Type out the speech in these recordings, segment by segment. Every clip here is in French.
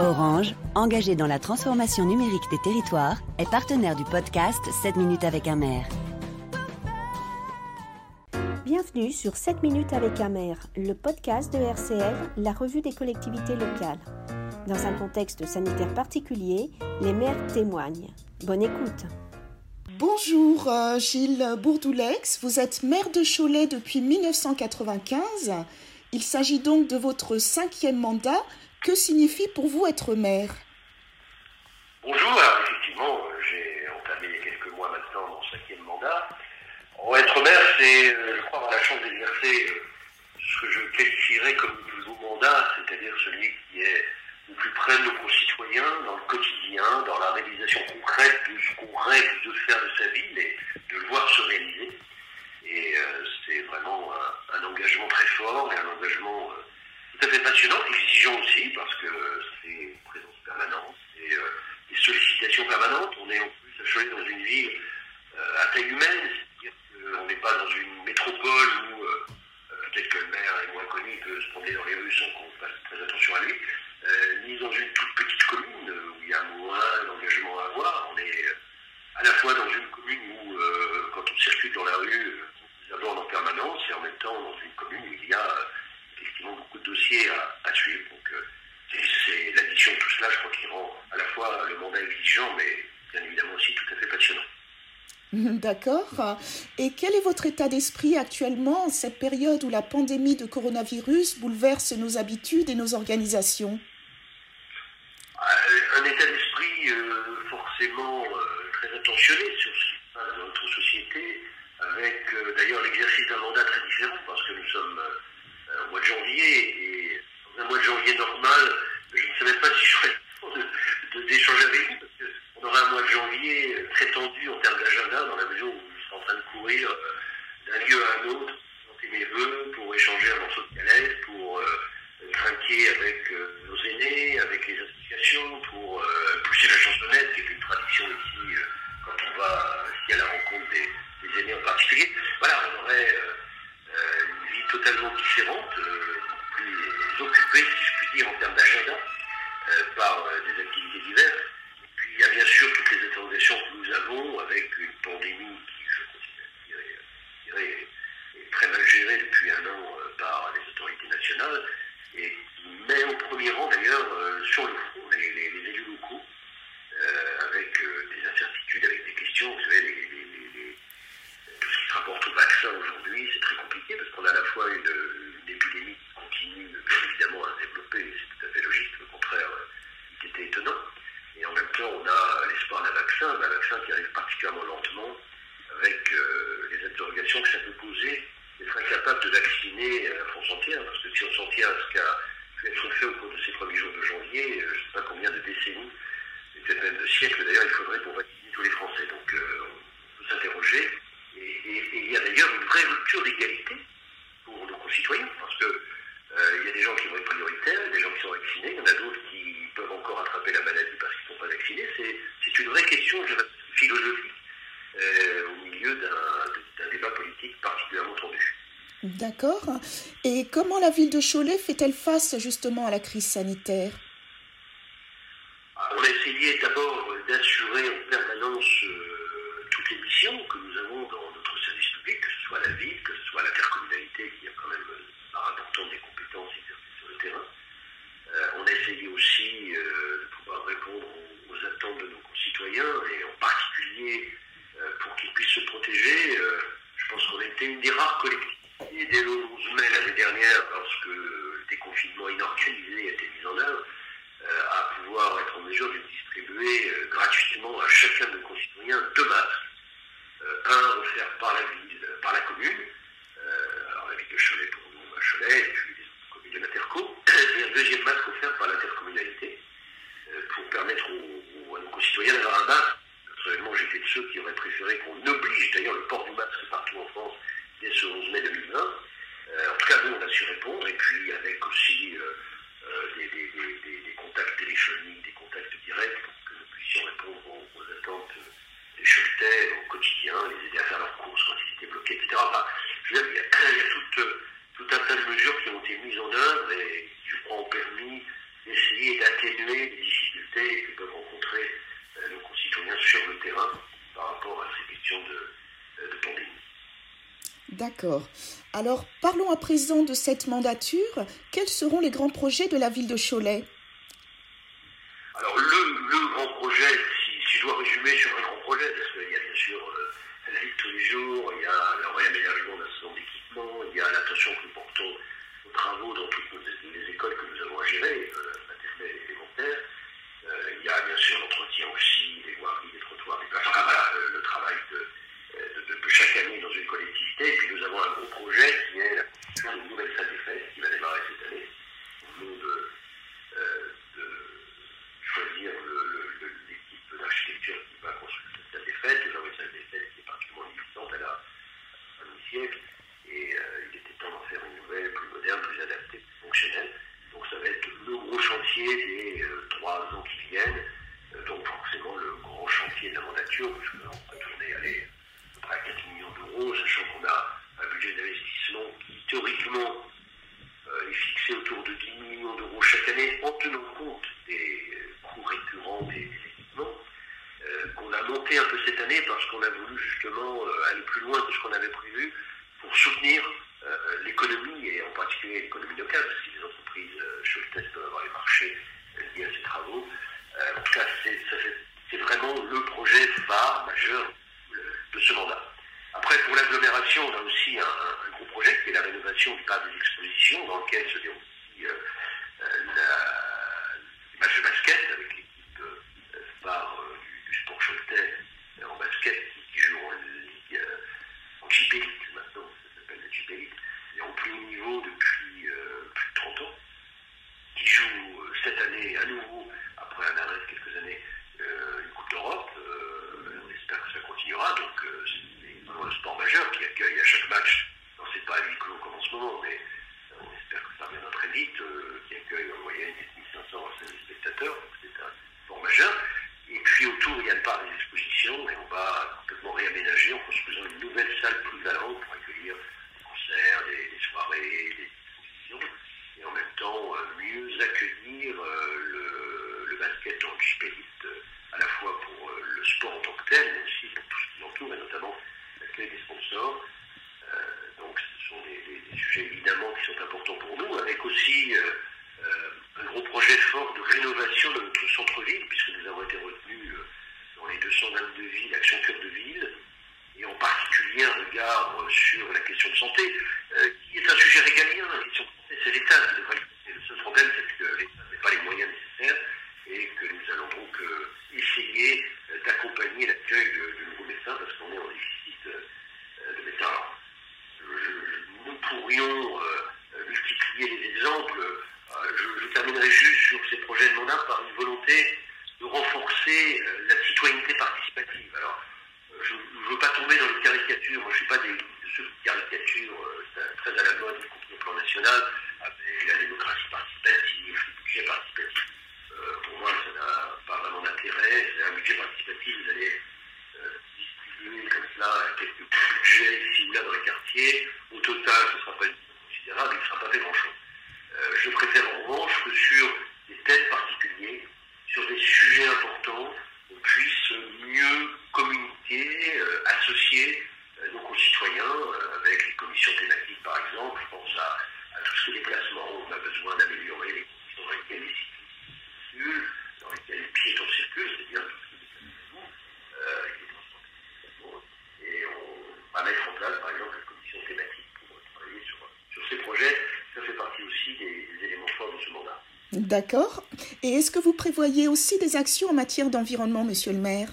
Orange, engagé dans la transformation numérique des territoires, est partenaire du podcast 7 minutes avec un maire. Bienvenue sur 7 minutes avec un maire, le podcast de RCL, la revue des collectivités locales. Dans un contexte sanitaire particulier, les maires témoignent. Bonne écoute. Bonjour euh, Gilles Bourdoulex, vous êtes maire de Cholet depuis 1995. Il s'agit donc de votre cinquième mandat que signifie pour vous être maire? Bonjour, effectivement, euh, j'ai entamé il y a quelques mois maintenant mon cinquième mandat. En être maire, c'est, euh, je crois, avoir la chance d'exercer euh, ce que je qualifierais comme le plus beau mandat, c'est-à-dire celui qui est le plus près de nos concitoyens, dans le quotidien, dans la réalisation concrète de ce qu'on rêve de faire de sa ville et de le voir se réaliser. Et c'est vraiment un, engagement très fort et un engagement tout à fait passionnant, exigeant aussi, parce que c'est une présence permanente et euh, des sollicitations permanentes. On est en plus à dans une ville euh, à taille humaine, c'est-à-dire qu'on n'est pas dans une métropole où euh, peut-être que le maire est moins connu, il peut se promener dans les rues sans qu'on fasse très attention à lui, ni dans une toute petite commune où il y a moins d'engagement à avoir. On est à la fois dans une commune où, quand on circule dans la rue, on aborde en permanence et en même temps dans une commune où il y a dossiers à, suivre. Donc, euh, c'est l'addition de tout cela, je crois, qui rend à la fois le mandat exigeant, mais bien évidemment aussi tout à fait passionnant. D'accord. Et quel est votre état d'esprit actuellement en cette période où la pandémie de coronavirus bouleverse nos habitudes et nos organisations? Euh, Un état d'esprit euh, forcément très attentionné sur ce qui se passe dans notre société, avec d'ailleurs l'exercice d'un mandat très différent, parce que nous sommes janvier. Et dans un mois de janvier normal, je ne savais pas si j'aurais le temps d'échanger avec vous, parce qu'on aura un mois de janvier très tendu en termes d'agenda, dans la mesure où je serai en train de courir euh, d'un lieu à un autre, présenter mes voeux, pour échanger un morceau de galette, pour euh, trinquer avec euh, nos aînés, avec les associations, pour pousser la chansonnette, qui est une tradition ici, quand on va totalement différente, euh, plus occupée, si je puis dire, en termes d'agenda, euh, par euh, des activités diverses. Et puis il y a bien sûr toutes les interrogations que nous avons avec une pandémie qui, je considère, est très mal gérée depuis un an par les autorités nationales et qui met au premier rang d'ailleurs sur le front les, élus locaux avec des incertitudes, avec des questions, vous savez, les, par rapport au vaccin aujourd'hui, compliqué parce qu'on a à la fois une, épidémie qui continue bien évidemment à se développer, c'est tout à fait logique, le contraire il était étonnant. Et en même temps, on a l'espoir d'un vaccin, un vaccin qui arrive particulièrement lentement, avec euh, les interrogations que ça peut poser d'être incapable de vacciner la France entière, parce que si on s'en tient à ce qui a pu être fait au cours de ces premiers jours de janvier, euh, je ne sais pas combien de décennies, peut-être même de siècles d'ailleurs, il faudrait pour vacciner tous les Français. Donc euh, on peut s'interroger. Et, il y a d'ailleurs une vraie rupture d'égalité pour nos concitoyens, parce que euh, il y a des gens qui vont être prioritaires, des gens qui sont vaccinés, il y en a d'autres qui peuvent encore attraper la maladie parce qu'ils ne sont pas vaccinés. C'est une vraie question philosophique euh, au milieu d'un débat politique particulièrement tendu. D'accord. Et comment la ville de Cholet fait-elle face justement à la crise sanitaire? Ah, On a essayé d'abord d'assurer en permanence euh, toutes les missions que nous avons dans soit la ville, que ce soit l'intercommunalité qui a quand même une part importante des compétences exercées sur le terrain. Euh, on a essayé aussi euh, de pouvoir répondre aux, attentes de nos concitoyens et en particulier euh, pour qu'ils puissent se protéger. je pense qu'on était une des rares collectivités dès le 11 mai l'année dernière, lorsque le déconfinement inorganisé a été mis en œuvre, à pouvoir être en mesure de distribuer gratuitement à chacun de nos concitoyens deux masques un offert par la ville, euh, par la commune, euh, alors la ville de Cholet pour nous à Cholet, et puis les communes de l'Interco, et un deuxième masque offert par l'intercommunalité euh, pour permettre à nos concitoyens d'avoir un masque. Personnellement, j'étais de ceux qui auraient préféré qu'on oblige d'ailleurs le port du masque partout en France dès ce 11 mai 2020. en tout cas, nous, on a su répondre, et puis avec aussi des, contacts téléphoniques, des contacts directs, pour que nous puissions répondre aux attentes au quotidien, les aider à faire leurs courses quand ils étaient bloqués, etc. il y a, tout, un tas de mesures qui ont été mises en œuvre et qui, je crois, ont permis d'essayer d'atténuer les difficultés que peuvent rencontrer nos concitoyens sur le terrain par rapport à ces questions de, de pandémie. D'accord. Alors, parlons à présent de cette mandature. Quels seront les grands projets de la ville de Cholet? Alors, le, grand projet, si, je dois résumer sur un grand parce qu'il y a bien sûr euh, la vie de tous les jours, il y a le réaménagement d'un certain d'équipements, il y a l'attention que nous portons aux travaux dans toutes les écoles que nous avons à gérer, euh, maternelles et élémentaires. Euh, il y a bien sûr l'entretien aussi des voiries, des trottoirs, des places. Enfin voilà, le travail de chaque année dans une collectivité. Et puis nous avons un gros projet qui est la construction d'une nouvelle salle des fêtes qui va démarrer cette année. Au nom de, euh, de choisir l'équipe d'architecture qui va construire cette salle des fêtes. Nous avons une salle des fêtes qui est particulièrement existante, elle a un demi-siècle. Et euh, il était temps d'en faire une nouvelle, plus moderne, plus adaptée, plus fonctionnelle. Donc ça va être le gros chantier des euh, trois ans qui viennent. donc forcément le grand chantier de la mandature, parce qu'on peut tourner, aller à 4 millions d'euros, sachant qu'on a un budget d'investissement qui théoriquement euh, est fixé autour de 10 millions d'euros chaque année en tenant compte des coûts récurrents des, équipements, euh, un peu cette année parce qu'on a voulu justement euh, aller plus loin que ce qu'on avait prévu pour soutenir l'économie et en particulier l'économie locale, parce que les entreprises euh, peuvent avoir les marchés liés à ces travaux. en tout cas, c'est vraiment le projet phare majeur de ce mandat. Après, pour l'agglomération, on a aussi un, gros projet qui est la rénovation du parc des expositions, dans lequel se déroule euh, la, match de basket avec l'équipe euh, phare euh, du, sport choletais en basket qui, joue en Ligue en Jeep maintenant, ça s'appelle la Jeep et en plus haut niveau depuis plus de 30 ans, qui joue cette année à nouveau, après un arrêt de quelques années, une Coupe d'Europe j'espère que ça continuera. Donc, euh, c'est vraiment le sport majeur qui accueille à chaque match. Non, c'est pas à huis clos comme en ce moment, mais euh, on espère que ça reviendra très vite, euh, qui accueille en moyenne 1500 à 5000 spectateurs. Donc, c'est un sport majeur. Et puis autour, il y a le parc des expositions et on va complètement réaménager en construisant une nouvelle salle polyvalente pour accueillir des concerts, des, soirées, des expositions et en même temps mieux accueillir le, le basket dans le à la fois pour le sport en tant que tel, mais aussi pour tout ce qui l'entoure, et notamment l'accueil des sponsors. Euh, donc ce sont des, sujets évidemment qui sont importants pour nous, avec aussi euh, euh, un gros projet fort de rénovation de notre centre-ville, puisque nous avons été retenus dans les 222 villes, Action Cœur de Ville, et en particulier un regard sur la question de santé, qui est un sujet régalien. La question de santé, c'est l'État qui devrait le seul problème, c'est que l'État n'a pas les moyens nécessaires et que nous allons donc essayer d'accompagner l'accueil de, nouveaux médecins parce qu'on est en déficit euh, de médecins. nous pourrions euh, Euh, je, terminerai juste sur ces projets de mandat par une volonté de renforcer la citoyenneté participative. Alors, je ne veux pas tomber dans les caricatures. Moi, je ne suis pas des, de ceux qui caricaturent très à la mode, y compris au plan national, avec la démocratie participative, le budget participatif. pour moi, ça n'a pas vraiment d'intérêt. C'est un budget participatif, vous allez euh, distribuer comme cela quelques budgets ici ou là dans les quartiers. Au total, ce ne sera pas considérable, il ne sera pas fait grand-chose. Euh, je préfère en revanche que sur des thèmes particuliers, sur des sujets importants, on puisse mieux communiquer, euh, associer nos concitoyens avec les commissions thématiques par exemple. Je pense à, à tous ces déplacements où on a besoin d'améliorer les conditions dans lesquelles les circulent, dans lesquelles les piétons circulent, c'est-à-dire tout ce qui est euh, et on va mettre en place par exemple une commission thématique pour travailler sur ces projets. Aussi des, des éléments forts de ce mandat. D'accord. Et est-ce que vous prévoyez aussi des actions en matière d'environnement, monsieur le maire?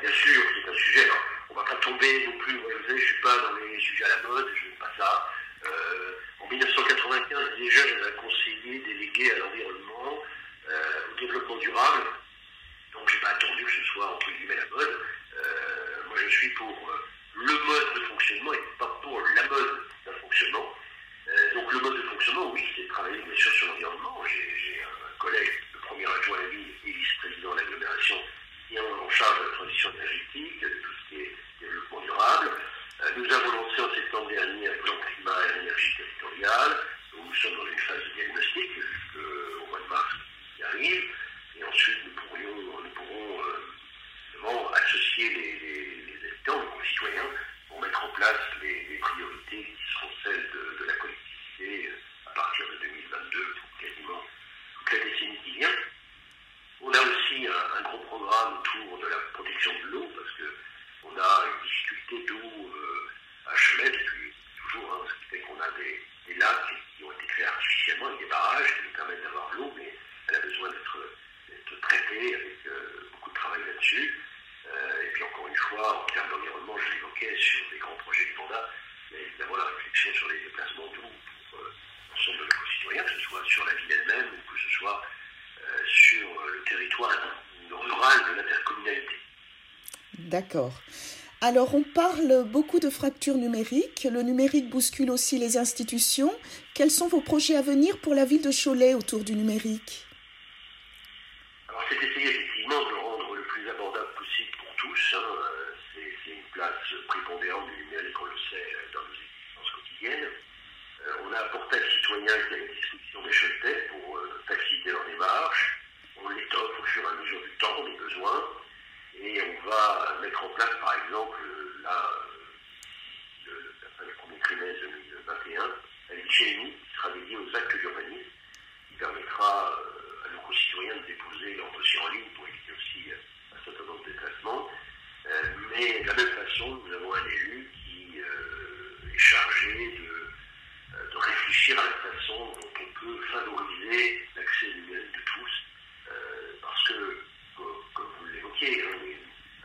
Bien sûr, c'est un sujet. on ne va pas tomber non plus. Vous savez, je ne suis pas dans les sujets à la mode, je n'aime pas ça. Euh, en 1995, déjà, j'avais un conseiller délégué à l'environnement, euh, au développement durable. Donc, je n'ai pas attendu que ce soit entre guillemets la mode. Euh, moi, je suis pour le mode de fonctionnement et pas pour la mode d'un fonctionnement. donc, le mode de fonctionnement, oui, c'est de travailler bien sûr sur l'environnement. J'ai un collègue, le premier adjoint à la ville et vice-président de l'agglomération, qui est en charge de la transition énergétique, de tout ce qui est développement durable. Nous avons lancé en septembre dernier un plan climat et énergie territoriale. Nous sommes dans une phase de diagnostic jusqu'au mois de mars arrive. Et ensuite, nous, pourrions, nous pourrons euh, associer les, les, habitants, les concitoyens, pour les, priorités qui seront celles de, la collectivité euh, à partir de 2022 pour quasiment toute la décennie qui vient. On a aussi un, gros programme autour de la protection de l'eau, parce qu'on a une difficulté d'eau euh, à Cholet depuis toujours, hein, ce qui fait qu'on a des, des lacs qui ont été créés artificiellement des barrages qui nous permettent d'avoir l'eau, mais elle a besoin d'être traitée avec euh, beaucoup de travail là-dessus. Et puis encore une fois, en termes d'environnement, je l'évoquais sur les grands projets mandat, a évidemment la réflexion sur les déplacements d'eau pour euh, l'ensemble de nos concitoyens, que ce soit sur la ville elle-même ou que ce soit sur le territoire rural de l'intercommunalité. D'accord. Alors, on parle beaucoup de fractures numériques. Le numérique bouscule aussi les institutions. Quels sont vos projets à venir pour la ville de Cholet autour du numérique? Alors, c'est essayer effectivement de rendre le plus abordable possible pour tous. Hein. Une place prépondérante du numérique, on le sait, dans nos existences quotidiennes. Euh, on a un portail citoyen qui est à la disposition des chefs pour euh, faciliter leur démarche. On l'étoffe au fur et à mesure du temps, des besoins. Et on va mettre en place, par exemple, là, le, trimestre 2021, un nous qui sera dédié aux actes d'urbanisme, qui permettra euh, à nos concitoyens de déposer leur dossier en ligne pour éviter aussi euh, un certain nombre de déplacements. Euh, mais de la même façon, nous avons un élu qui est chargé de, de, réfléchir à la façon dont on peut favoriser l'accès numérique de tous, parce que, comme vous l'évoquiez, hein,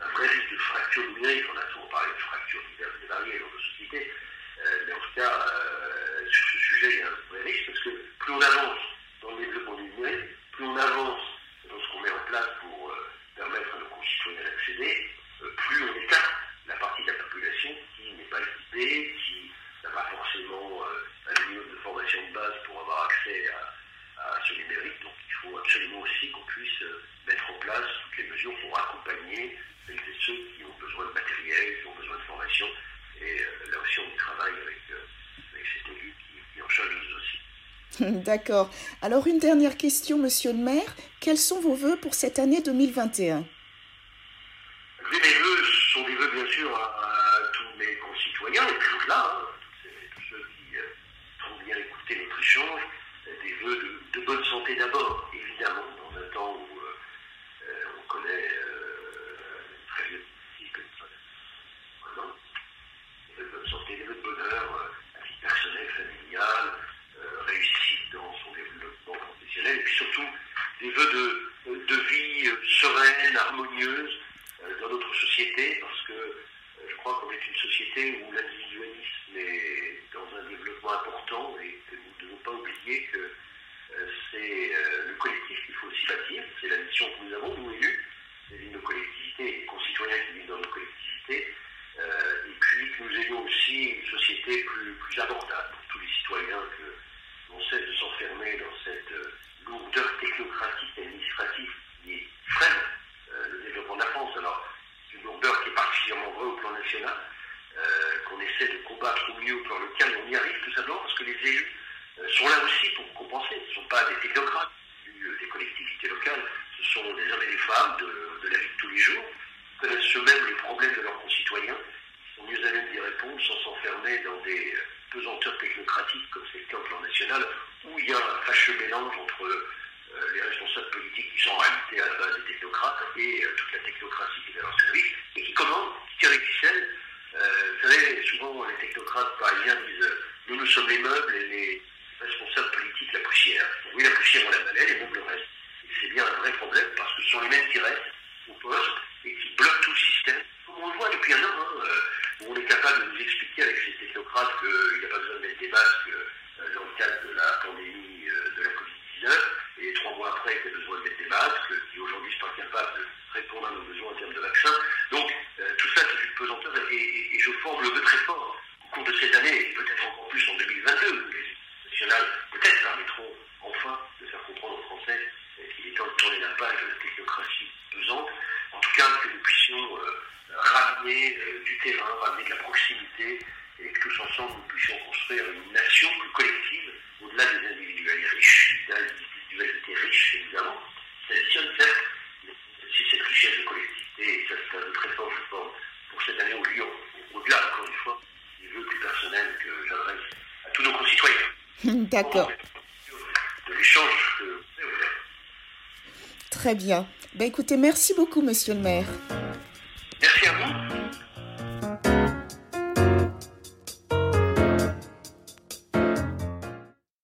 un vrai risque de fracture numérique. On a souvent parlé de fracture diverses et variées dans nos sociétés. Euh, mais en tout cas, euh, sur ce sujet, il y a un vrai risque parce que plus on avance dans le développement numérique, plus on avance dans ce qu'on met en place pour euh, permettre à nos concitoyens d'accéder, plus on écarte la partie de la population qui n'est pas équipée, qui n'a pas forcément un niveau de formation de base pour avoir accès à, à ce numérique. Donc il faut absolument aussi qu'on puisse mettre en place toutes les mesures pour accompagner c'est ceux qui ont besoin de matériel, qui ont besoin de formation. Et euh, là aussi, on travaille avec, euh, avec cet élu qui, en charge nous aussi. D'accord. Alors, une dernière question, monsieur le maire. Quels sont vos voeux pour cette année 2021 Les vœux sont des vœux, bien sûr, à, tous mes concitoyens, et toujours là, tous, ceux qui euh, ont bien écouté notre échange, des vœux de, de bonne santé d'abord, évidemment, dans un temps où on connaît des vœux de bonheur à vie personnelle, familiale, euh, réussite dans son et puis surtout des vœux de, vie euh, sereine, harmonieuse euh, dans notre société, parce que je crois qu'on est une société où l'individualisme est dans un développement important et que nous ne devons pas oublier que c'est le collectif qu'il faut aussi bâtir, c'est la mission que nous avons, nous élus, nos collectivités les concitoyens qui vivent dans nos collectivités, euh, et puis que nous ayons aussi une société plus, plus abordable pour tous les citoyens, que l'on cesse de s'enfermer dans cette euh, lourdeur technocratique et administrative qui freine euh, le développement de la France. Alors, c'est une lourdeur qui est particulièrement vraie au plan national, qu'on essaie de combattre au mieux au plan local, et on y arrive tout simplement parce que les élus sont là aussi pour compenser. Ce ne sont pas des technocrates des collectivités locales, ce sont des hommes et des femmes de, de la vie de tous les jours, connaissent eux-mêmes les problèmes de leurs concitoyens, mieux à même d'y répondre sans s'enfermer dans des pesanteurs technocratiques comme c'est le cas au plan national, où il y a un fâcheux mélange entre euh, les responsables politiques qui sont en réalité à la base des technocrates et euh, toute la technocratie qui est à leur service, et qui commandent, qui tirent les ficelles. Euh, vous savez, souvent les technocrates parisiens disent nous, nous sommes les meubles et les responsables politiques la poussière. Oui, la poussière, on la balaie, les meubles restent. Et c'est bien un vrai problème parce que ce sont les mêmes qui restent au poste et qui bloquent tout le système. Comme on le voit depuis un an, hein, capable de nous expliquer avec ces technocrates qu'il n'y a pas besoin de mettre des masques euh, dans le cadre de la pandémie euh, de la Covid-19, et trois mois après, il y a besoin de mettre des masques, qui aujourd'hui sont pas capables de répondre à nos besoins en termes de vaccins. Donc, tout ça, c'est une pesanteur, et, je forme le vœu très fort au cours de cette année, individualité riche, évidemment, sélectionne certes si cette richesse de collectivité, et ça c'est un très fort, je pense, pour cette année au Lyon, au-delà, encore une fois, des vœux plus personnels que j'adresse à tous nos concitoyens. D'accord. De l'échange euh, que vous Très bien. Ben, écoutez, merci beaucoup, monsieur le maire.